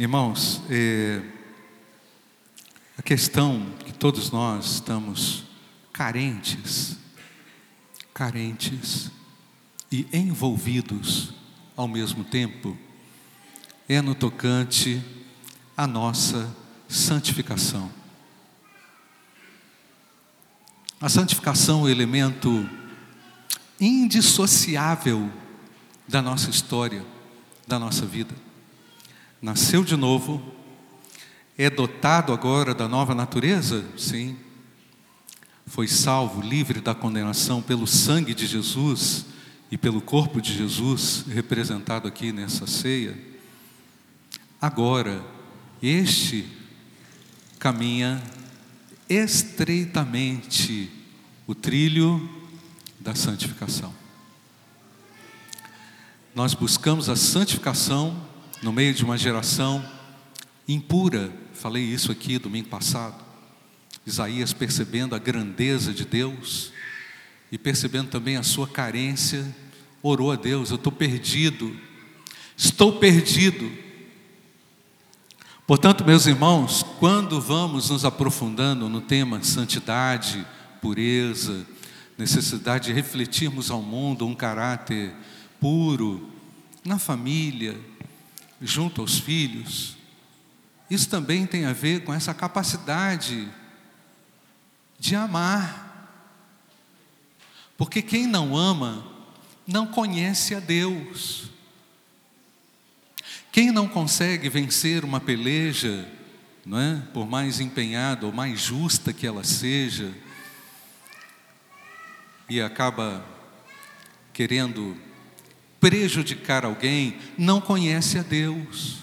Irmãos, é, a questão que todos nós estamos carentes, carentes e envolvidos ao mesmo tempo, é no tocante à nossa santificação. A santificação é o elemento indissociável da nossa história, da nossa vida. Nasceu de novo, é dotado agora da nova natureza? Sim. Foi salvo, livre da condenação pelo sangue de Jesus e pelo corpo de Jesus, representado aqui nessa ceia. Agora, este caminha estreitamente o trilho da santificação. Nós buscamos a santificação no meio de uma geração impura. Falei isso aqui domingo passado. Isaías percebendo a grandeza de Deus e percebendo também a sua carência, orou a Deus: Eu estou perdido, estou perdido. Portanto, meus irmãos, quando vamos nos aprofundando no tema santidade, pureza, necessidade de refletirmos ao mundo um caráter puro, na família, junto aos filhos, isso também tem a ver com essa capacidade de amar. Porque quem não ama, não conhece a Deus. Quem não consegue vencer uma peleja, não é? por mais empenhada ou mais justa que ela seja, e acaba querendo prejudicar alguém, não conhece a Deus.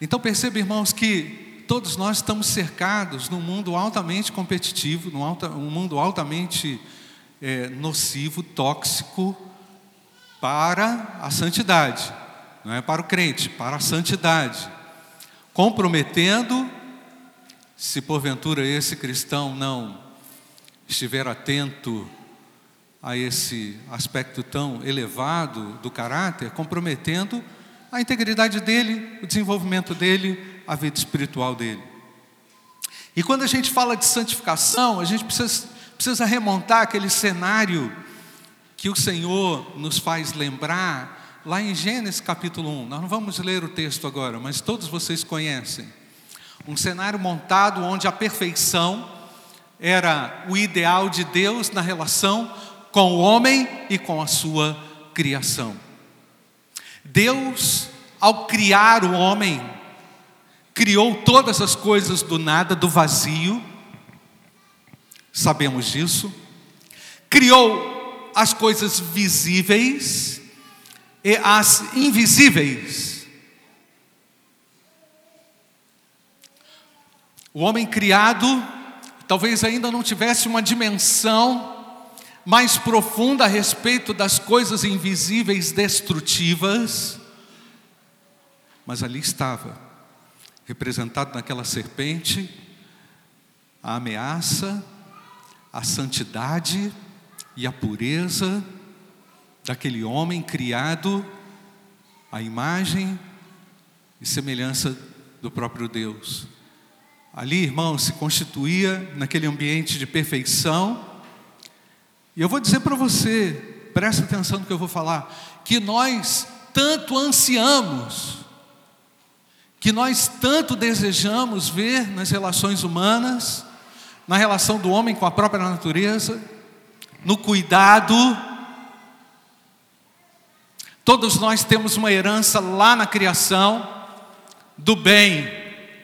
Então perceba, irmãos, que todos nós estamos cercados num mundo altamente competitivo, num alta, um mundo altamente é, nocivo, tóxico para a santidade, não é para o crente, para a santidade, comprometendo, se porventura esse cristão não estiver atento a esse aspecto tão elevado do caráter, comprometendo a integridade dele, o desenvolvimento dele, a vida espiritual dele. E quando a gente fala de santificação, a gente precisa, precisa remontar aquele cenário que o Senhor nos faz lembrar lá em Gênesis capítulo 1. Nós não vamos ler o texto agora, mas todos vocês conhecem. Um cenário montado onde a perfeição era o ideal de Deus na relação com o homem e com a sua criação. Deus, ao criar o homem, criou todas as coisas do nada, do vazio, sabemos disso, criou as coisas visíveis e as invisíveis. O homem criado talvez ainda não tivesse uma dimensão mais profunda a respeito das coisas invisíveis destrutivas, mas ali estava, representado naquela serpente, a ameaça, a santidade e a pureza daquele homem criado à imagem e semelhança do próprio Deus. Ali, irmão, se constituía naquele ambiente de perfeição e eu vou dizer para você, presta atenção no que eu vou falar, que nós tanto ansiamos, que nós tanto desejamos ver nas relações humanas, na relação do homem com a própria natureza, no cuidado. Todos nós temos uma herança lá na criação, do bem,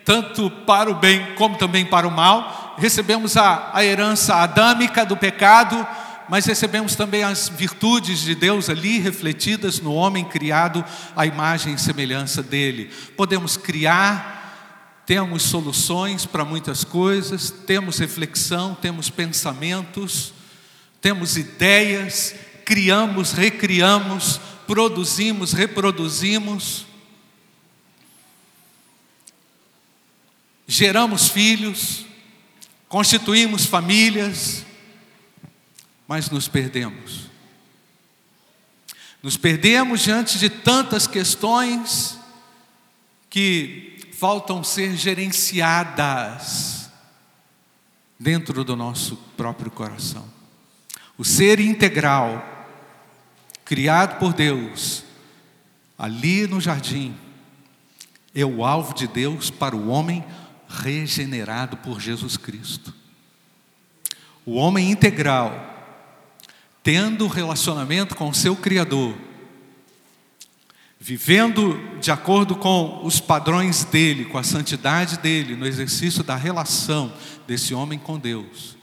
tanto para o bem como também para o mal. Recebemos a, a herança adâmica do pecado, mas recebemos também as virtudes de Deus ali refletidas no homem criado à imagem e semelhança dele. Podemos criar, temos soluções para muitas coisas, temos reflexão, temos pensamentos, temos ideias, criamos, recriamos, produzimos, reproduzimos. Geramos filhos, constituímos famílias, mas nos perdemos. Nos perdemos diante de tantas questões que faltam ser gerenciadas dentro do nosso próprio coração. O ser integral, criado por Deus, ali no jardim, é o alvo de Deus para o homem regenerado por Jesus Cristo. O homem integral, tendo relacionamento com o seu Criador, vivendo de acordo com os padrões dele, com a santidade dele, no exercício da relação desse homem com Deus,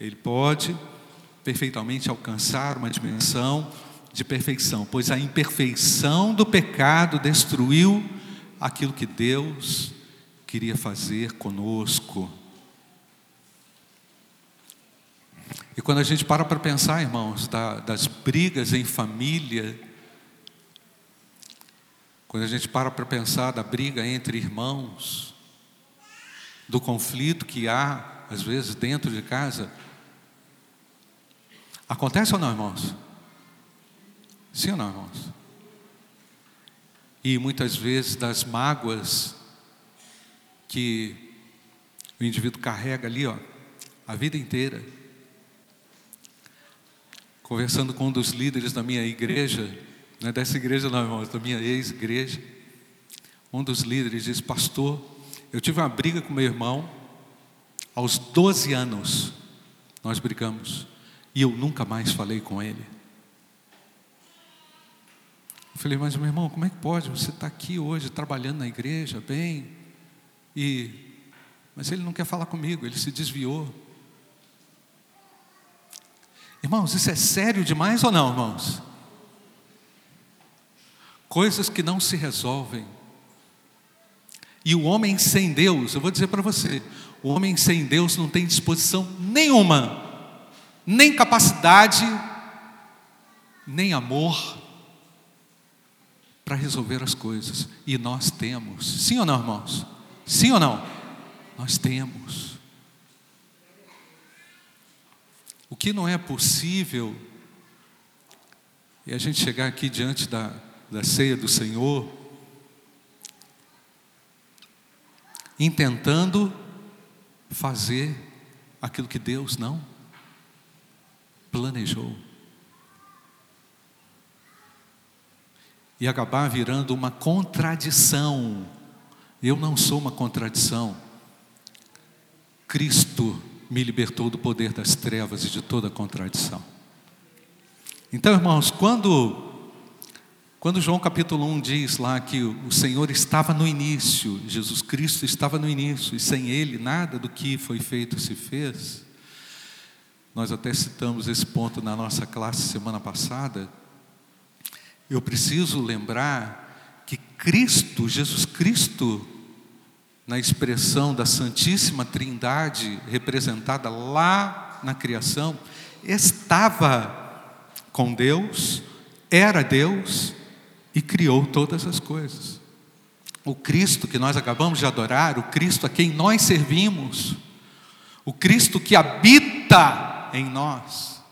ele pode perfeitamente alcançar uma dimensão de perfeição, pois a imperfeição do pecado destruiu aquilo que Deus queria fazer conosco. E quando a gente para para pensar, irmãos, da, das brigas em família, quando a gente para para pensar da briga entre irmãos, do conflito que há, às vezes, dentro de casa, acontece ou não, irmãos? Sim ou não, irmãos? E muitas vezes das mágoas que o indivíduo carrega ali, ó, a vida inteira conversando com um dos líderes da minha igreja, não é dessa igreja não, irmãos, da minha ex-igreja, um dos líderes disse, pastor, eu tive uma briga com meu irmão, aos 12 anos nós brigamos, e eu nunca mais falei com ele. Eu falei, mas meu irmão, como é que pode? Você está aqui hoje trabalhando na igreja, bem, e mas ele não quer falar comigo, ele se desviou. Irmãos, isso é sério demais ou não, irmãos? Coisas que não se resolvem. E o homem sem Deus, eu vou dizer para você, o homem sem Deus não tem disposição nenhuma, nem capacidade, nem amor para resolver as coisas. E nós temos. Sim ou não, irmãos? Sim ou não? Nós temos. O que não é possível é a gente chegar aqui diante da, da ceia do Senhor, intentando fazer aquilo que Deus não planejou. E acabar virando uma contradição. Eu não sou uma contradição. Cristo me libertou do poder das trevas e de toda contradição. Então, irmãos, quando quando João capítulo 1 diz lá que o Senhor estava no início, Jesus Cristo estava no início, e sem Ele nada do que foi feito se fez, nós até citamos esse ponto na nossa classe semana passada. Eu preciso lembrar que Cristo, Jesus Cristo, na expressão da Santíssima Trindade representada lá na criação, estava com Deus, era Deus e criou todas as coisas. O Cristo que nós acabamos de adorar, o Cristo a quem nós servimos, o Cristo que habita em nós,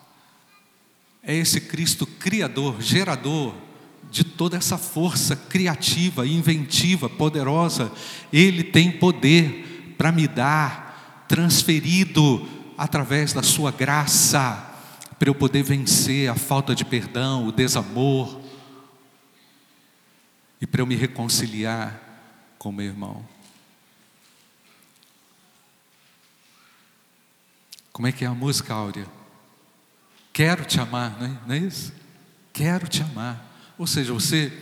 é esse Cristo criador, gerador, de toda essa força criativa, inventiva, poderosa. Ele tem poder para me dar, transferido através da Sua graça, para eu poder vencer a falta de perdão, o desamor, e para eu me reconciliar com meu irmão. Como é que é a música, Áurea? Quero te amar, não é, não é isso? Quero te amar. Ou seja, você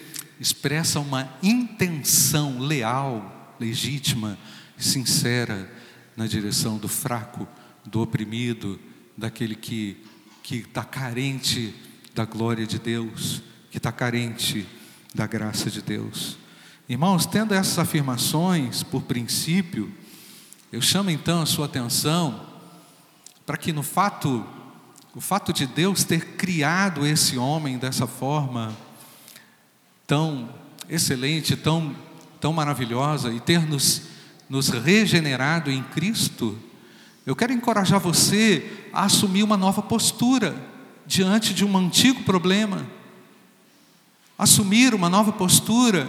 expressa uma intenção leal, legítima, sincera na direção do fraco, do oprimido, daquele que que está carente da glória de Deus, que está carente da graça de Deus. Irmãos, tendo essas afirmações por princípio, eu chamo então a sua atenção para que no fato, o fato de Deus ter criado esse homem dessa forma, tão excelente, tão, tão maravilhosa e ter nos, nos regenerado em Cristo, eu quero encorajar você a assumir uma nova postura diante de um antigo problema. Assumir uma nova postura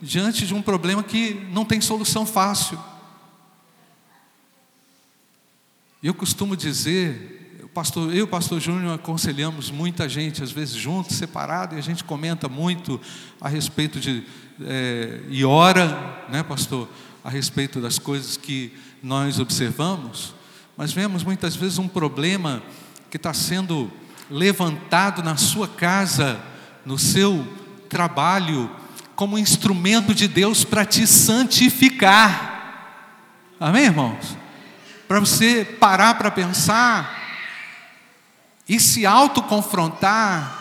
diante de um problema que não tem solução fácil. Eu costumo dizer, pastor, eu e o pastor Júnior aconselhamos muita gente, às vezes juntos, separado, e a gente comenta muito a respeito de, é, e ora, né, pastor, a respeito das coisas que nós observamos, mas vemos muitas vezes um problema que está sendo levantado na sua casa, no seu trabalho, como instrumento de Deus para te santificar. Amém, irmãos? Para você parar para pensar e se autoconfrontar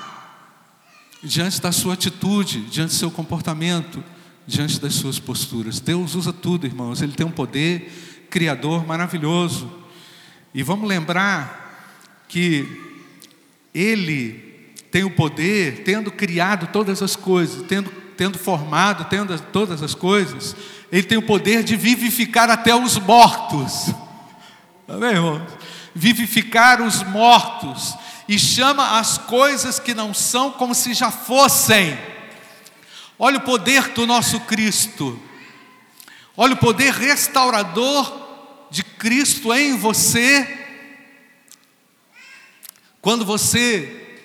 diante da sua atitude, diante do seu comportamento, diante das suas posturas. Deus usa tudo, irmãos. Ele tem um poder criador maravilhoso. E vamos lembrar que Ele tem o poder, tendo criado todas as coisas, tendo tendo formado, tendo todas as coisas, Ele tem o poder de vivificar até os mortos. Amém, irmãos? Vivificar os mortos e chama as coisas que não são como se já fossem. Olha o poder do nosso Cristo. Olha o poder restaurador de Cristo em você. Quando você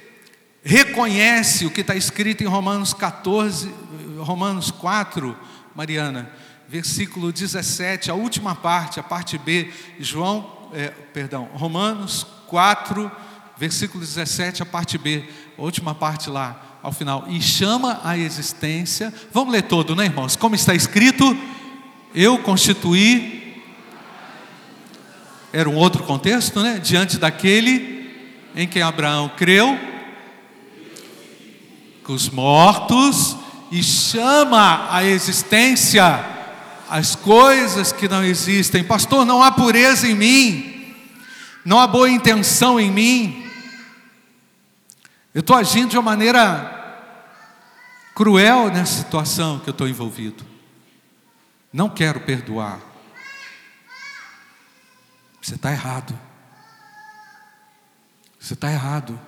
reconhece o que está escrito em Romanos 14, Romanos 4, Mariana, versículo 17, a última parte, a parte B, João, é, perdão, Romanos 4, versículo 17, a parte B, a última parte lá, ao final, e chama a existência, vamos ler todo, né, irmãos? Como está escrito, eu constituí, era um outro contexto, né? Diante daquele em quem Abraão creu, que os mortos e chama à existência as coisas que não existem. Pastor, não há pureza em mim, não há boa intenção em mim. Eu estou agindo de uma maneira cruel nessa situação que eu estou envolvido. Não quero perdoar. Você está errado. Você está errado.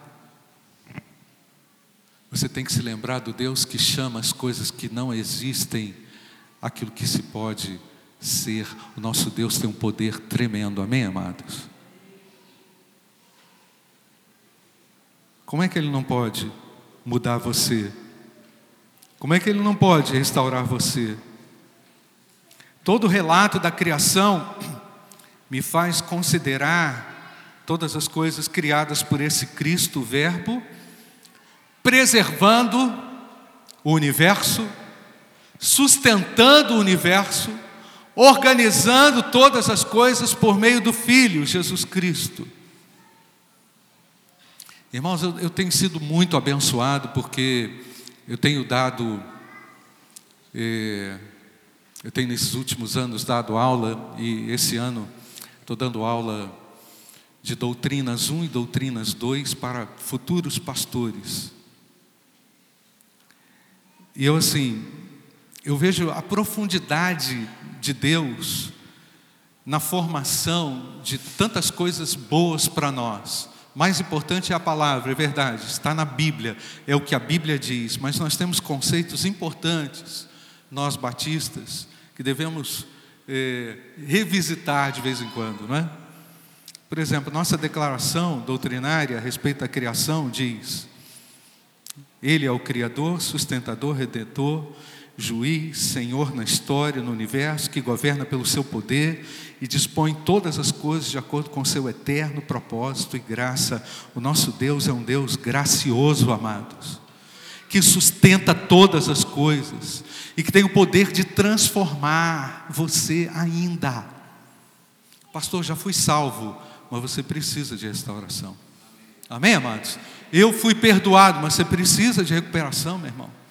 Você tem que se lembrar do Deus que chama as coisas que não existem aquilo que se pode ser. O nosso Deus tem um poder tremendo, amém, amados? Como é que Ele não pode mudar você? Como é que Ele não pode restaurar você? Todo o relato da criação me faz considerar todas as coisas criadas por esse Cristo, Verbo, preservando o universo, sustentando o universo, organizando todas as coisas por meio do Filho, Jesus Cristo. Irmãos, eu, eu tenho sido muito abençoado porque eu tenho dado, eh, eu tenho nesses últimos anos dado aula e esse ano estou dando aula de doutrinas 1 e doutrinas 2 para futuros pastores. E eu assim, eu vejo a profundidade de Deus na formação de tantas coisas boas para nós. Mais importante é a palavra, é verdade, está na Bíblia, é o que a Bíblia diz, mas nós temos conceitos importantes, nós batistas, que devemos é, revisitar de vez em quando, não é? Por exemplo, nossa declaração doutrinária a respeito da criação diz: ele é o Criador, sustentador, redentor, juiz, Senhor na história, no universo, que governa pelo seu poder e dispõe todas as coisas de acordo com seu eterno propósito e graça. O nosso Deus é um Deus gracioso, amados, que sustenta todas as coisas e que tem o poder de transformar você ainda. Pastor, já fui salvo, mas você precisa de restauração. Amém, amados? Eu fui perdoado, mas você precisa de recuperação, meu irmão.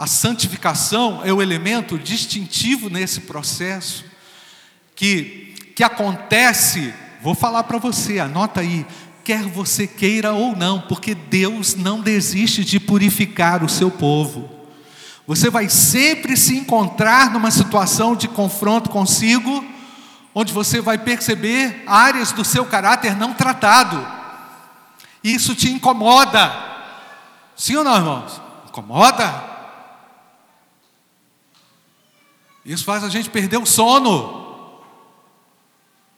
A santificação é o elemento distintivo nesse processo que, que acontece, vou falar para você, anota aí, quer você queira ou não, porque Deus não desiste de purificar o seu povo. Você vai sempre se encontrar numa situação de confronto consigo, onde você vai perceber áreas do seu caráter não tratado. Isso te incomoda. Sim ou não, irmãos? Incomoda? Isso faz a gente perder o sono,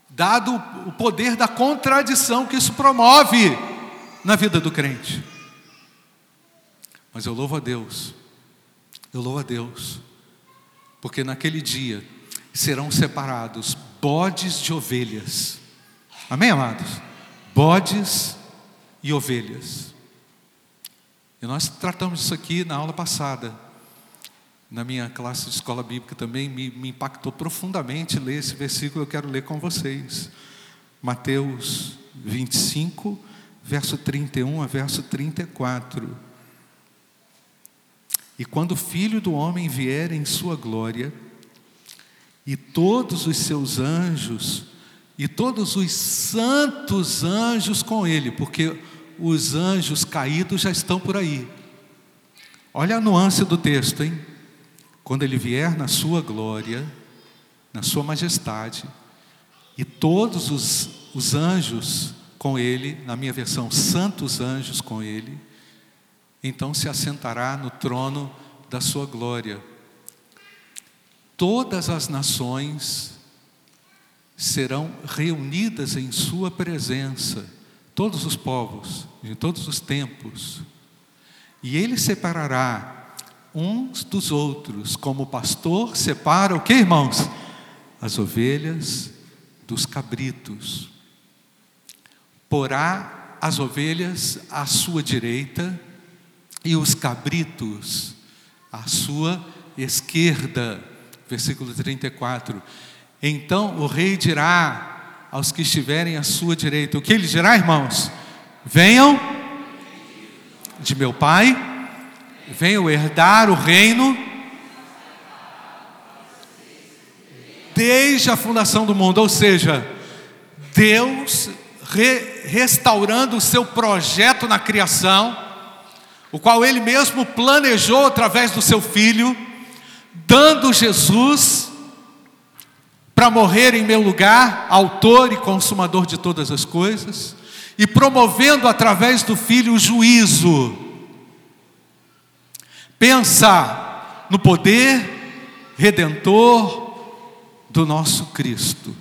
dado o poder da contradição que isso promove na vida do crente. Mas eu louvo a Deus, eu louvo a Deus, porque naquele dia serão separados bodes de ovelhas. Amém, amados? Bodes e ovelhas. E nós tratamos isso aqui na aula passada. Na minha classe de escola bíblica também me, me impactou profundamente ler esse versículo, eu quero ler com vocês. Mateus 25, verso 31 a verso 34. E quando o filho do homem vier em sua glória, e todos os seus anjos, e todos os santos anjos com ele, porque os anjos caídos já estão por aí. Olha a nuance do texto, hein? Quando ele vier na sua glória, na sua majestade, e todos os, os anjos com ele, na minha versão, santos anjos com ele, então se assentará no trono da sua glória. Todas as nações serão reunidas em sua presença, todos os povos, de todos os tempos, e ele separará uns dos outros, como o pastor separa o que, irmãos? As ovelhas dos cabritos. Porá as ovelhas à sua direita e os cabritos à sua esquerda. Versículo 34. Então o rei dirá aos que estiverem à sua direita: O que ele dirá, irmãos? Venham de meu pai, venham herdar o reino desde a fundação do mundo, ou seja, Deus re, restaurando o seu projeto na criação o qual ele mesmo planejou através do seu filho, dando Jesus para morrer em meu lugar, autor e consumador de todas as coisas, e promovendo através do filho o juízo. Pensa no poder redentor do nosso Cristo.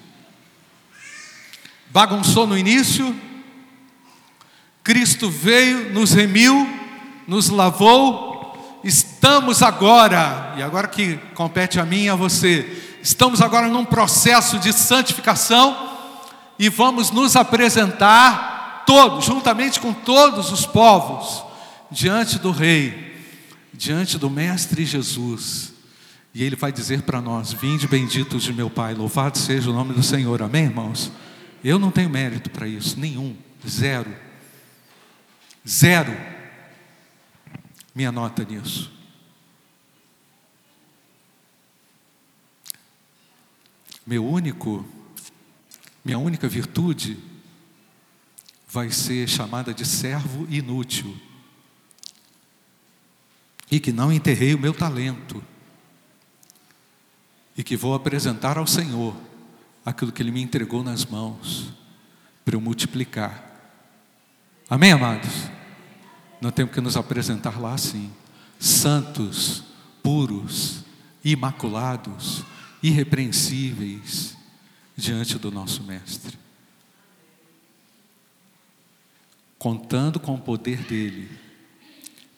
Bagunçou no início, Cristo veio, nos remiu, nos lavou, estamos agora, e agora que compete a mim e a você, estamos agora num processo de santificação e vamos nos apresentar todos, juntamente com todos os povos, diante do Rei, diante do Mestre Jesus. E Ele vai dizer para nós: Vinde benditos de meu Pai, louvado seja o nome do Senhor. Amém, irmãos? Eu não tenho mérito para isso, nenhum, zero. Zero minha nota nisso. Meu único, minha única virtude vai ser chamada de servo inútil. E que não enterrei o meu talento. E que vou apresentar ao Senhor aquilo que Ele me entregou nas mãos para eu multiplicar. Amém, amados? nós temos que nos apresentar lá assim, santos, puros, imaculados, irrepreensíveis diante do nosso Mestre. Contando com o poder dele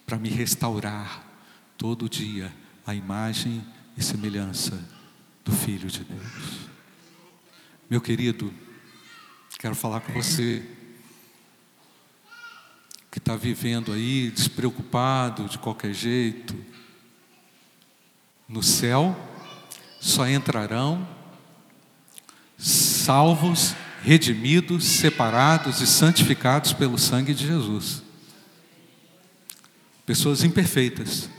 para me restaurar todo dia a imagem e semelhança do Filho de Deus. Meu querido, quero falar com você que está vivendo aí despreocupado de qualquer jeito. No céu só entrarão salvos, redimidos, separados e santificados pelo sangue de Jesus. Pessoas imperfeitas,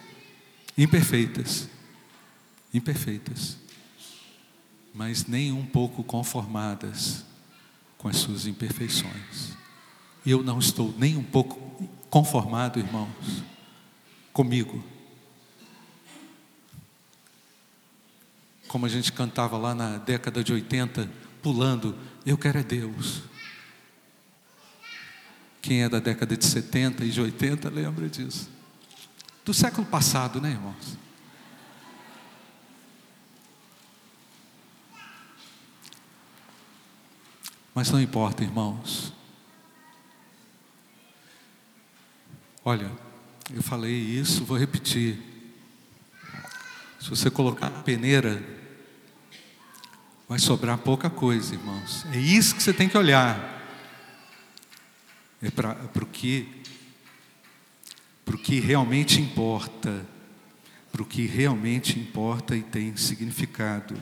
imperfeitas, imperfeitas, mas nem um pouco conformadas com as suas imperfeições. Eu não estou nem um pouco conformado, irmãos, comigo. Como a gente cantava lá na década de 80, pulando, eu quero é Deus. Quem é da década de 70 e de 80 lembra disso. Do século passado, né, irmãos? Mas não importa, irmãos. Olha, eu falei isso, vou repetir. Se você colocar a peneira, vai sobrar pouca coisa, irmãos. É isso que você tem que olhar. É para o que, o que realmente importa. Para o que realmente importa e tem significado.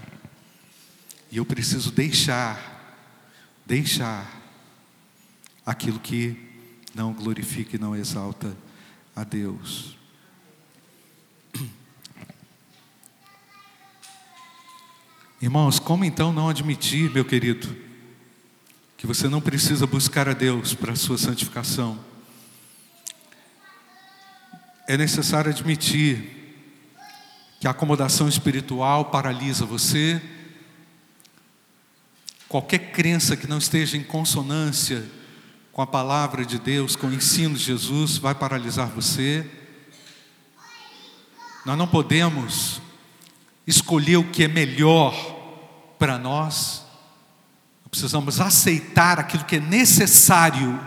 E eu preciso deixar, deixar aquilo que não glorifica e não exalta a Deus. Irmãos, como então não admitir, meu querido, que você não precisa buscar a Deus para a sua santificação? É necessário admitir que a acomodação espiritual paralisa você, qualquer crença que não esteja em consonância com a palavra de Deus, com o ensino de Jesus, vai paralisar você. Nós não podemos escolher o que é melhor para nós, precisamos aceitar aquilo que é necessário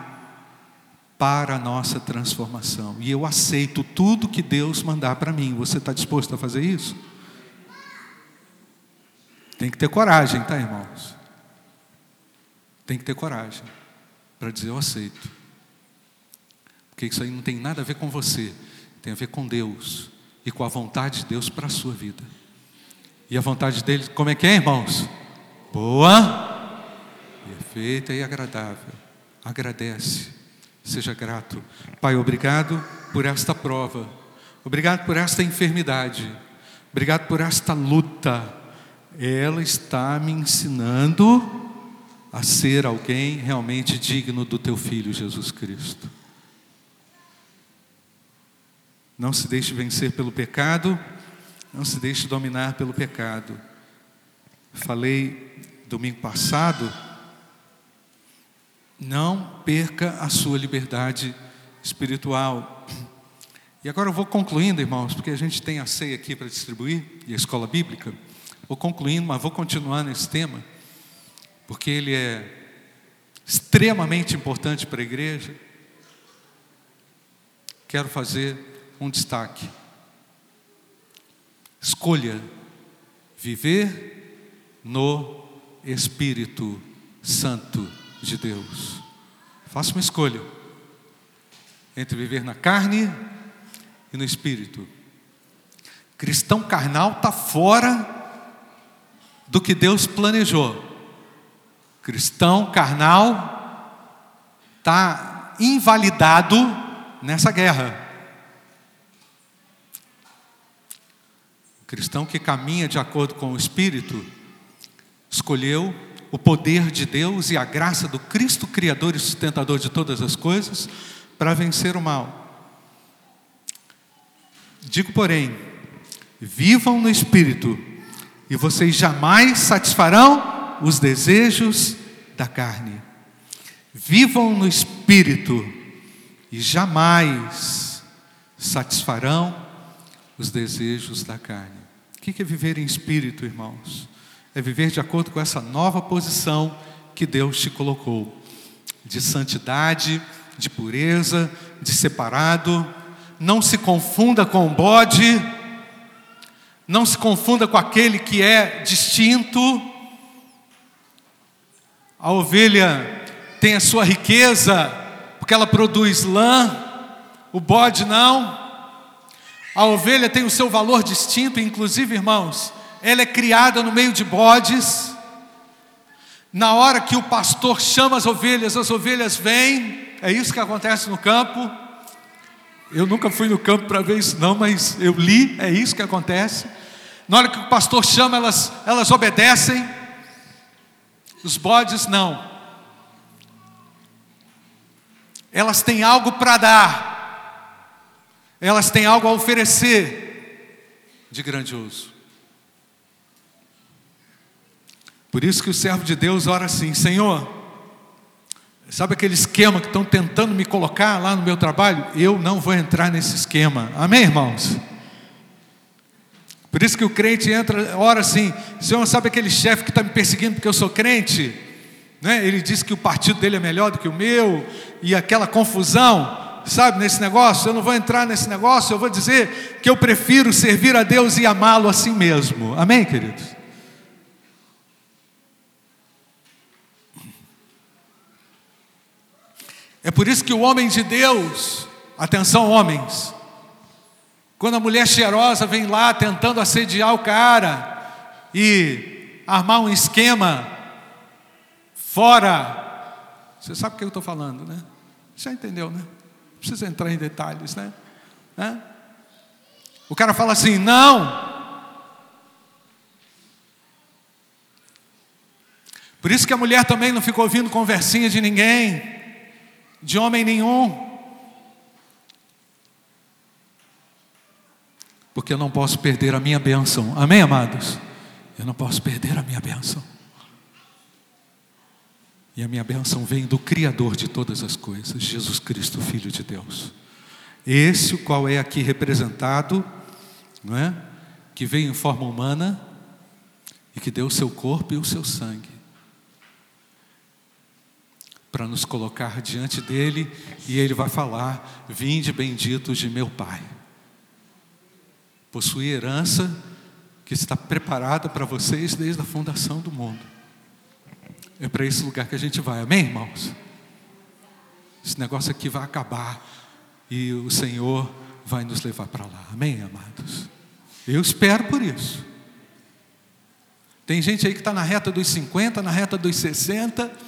para a nossa transformação. E eu aceito tudo que Deus mandar para mim. Você está disposto a fazer isso? Tem que ter coragem, tá, irmãos? Tem que ter coragem para dizer eu aceito. Porque isso aí não tem nada a ver com você, tem a ver com Deus e com a vontade de Deus para a sua vida. E a vontade dele, como é que é, irmãos? Boa, perfeita e agradável. Agradece, seja grato. Pai, obrigado por esta prova, obrigado por esta enfermidade, obrigado por esta luta. Ela está me ensinando a ser alguém realmente digno do teu filho Jesus Cristo. Não se deixe vencer pelo pecado, não se deixe dominar pelo pecado. Falei domingo passado, não perca a sua liberdade espiritual. E agora eu vou concluindo, irmãos, porque a gente tem a ceia aqui para distribuir e a escola bíblica. Vou concluindo, mas vou continuar nesse tema, porque ele é extremamente importante para a igreja. Quero fazer um destaque. Escolha viver no Espírito Santo de Deus. Faça uma escolha entre viver na carne e no Espírito. Cristão carnal está fora do que Deus planejou. Cristão carnal está invalidado nessa guerra. cristão que caminha de acordo com o Espírito, escolheu o poder de Deus e a graça do Cristo Criador e sustentador de todas as coisas para vencer o mal. Digo, porém, vivam no Espírito e vocês jamais satisfarão os desejos da carne. Vivam no Espírito e jamais satisfarão os desejos da carne. O que é viver em espírito, irmãos? É viver de acordo com essa nova posição que Deus te colocou de santidade, de pureza, de separado. Não se confunda com o bode, não se confunda com aquele que é distinto. A ovelha tem a sua riqueza, porque ela produz lã, o bode não. A ovelha tem o seu valor distinto, inclusive, irmãos, ela é criada no meio de bodes. Na hora que o pastor chama as ovelhas, as ovelhas vêm. É isso que acontece no campo. Eu nunca fui no campo para ver isso, não, mas eu li, é isso que acontece. Na hora que o pastor chama, elas, elas obedecem. Os bodes não. Elas têm algo para dar elas têm algo a oferecer de grandioso. Por isso que o servo de Deus ora assim: Senhor, sabe aquele esquema que estão tentando me colocar lá no meu trabalho? Eu não vou entrar nesse esquema. Amém, irmãos? Por isso que o crente entra, ora assim: Senhor, sabe aquele chefe que está me perseguindo porque eu sou crente? Né? Ele disse que o partido dele é melhor do que o meu, e aquela confusão, sabe, nesse negócio. Eu não vou entrar nesse negócio, eu vou dizer que eu prefiro servir a Deus e amá-lo assim mesmo. Amém, queridos? É por isso que o homem de Deus, atenção, homens, quando a mulher cheirosa vem lá tentando assediar o cara e armar um esquema fora, você sabe o que eu estou falando, né? Já entendeu, né? Não precisa entrar em detalhes, né? né? O cara fala assim: não. Por isso que a mulher também não ficou ouvindo conversinha de ninguém de homem nenhum. Porque eu não posso perder a minha bênção. Amém, amados? Eu não posso perder a minha bênção. E a minha bênção vem do Criador de todas as coisas, Jesus Cristo, Filho de Deus. Esse o qual é aqui representado, não é? Que veio em forma humana e que deu o seu corpo e o seu sangue para nos colocar diante dele e ele vai falar: Vinde benditos de meu Pai. Possui herança que está preparada para vocês desde a fundação do mundo. É para esse lugar que a gente vai, amém, irmãos? Esse negócio aqui vai acabar e o Senhor vai nos levar para lá, amém, amados? Eu espero por isso. Tem gente aí que está na reta dos 50, na reta dos 60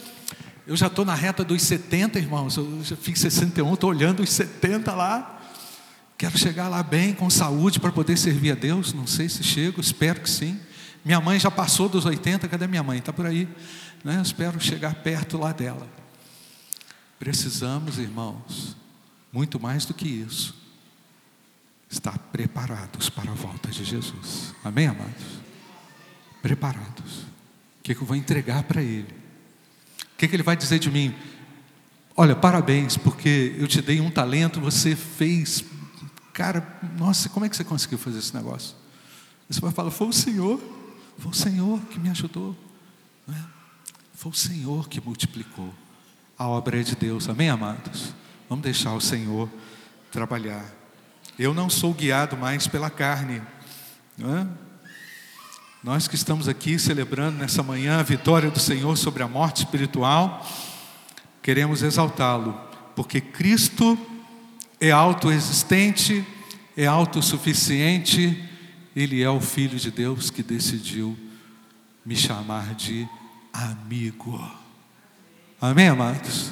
eu já estou na reta dos 70, irmãos. Eu já fiz 61, estou olhando os 70 lá. Quero chegar lá bem, com saúde, para poder servir a Deus. Não sei se chego, espero que sim. Minha mãe já passou dos 80, cadê minha mãe? Está por aí. Né? Eu espero chegar perto lá dela. Precisamos, irmãos, muito mais do que isso, estar preparados para a volta de Jesus. Amém, amados? Preparados. O que, que eu vou entregar para Ele? O que, que ele vai dizer de mim? Olha, parabéns, porque eu te dei um talento, você fez. Cara, nossa, como é que você conseguiu fazer esse negócio? Você vai falar, foi o Senhor, foi o Senhor que me ajudou. É? Foi o Senhor que multiplicou. A obra de Deus, amém, amados? Vamos deixar o Senhor trabalhar. Eu não sou guiado mais pela carne. Não é? Nós que estamos aqui celebrando nessa manhã a vitória do Senhor sobre a morte espiritual, queremos exaltá-lo, porque Cristo é autoexistente, é autossuficiente, Ele é o Filho de Deus que decidiu me chamar de amigo. Amém, amados?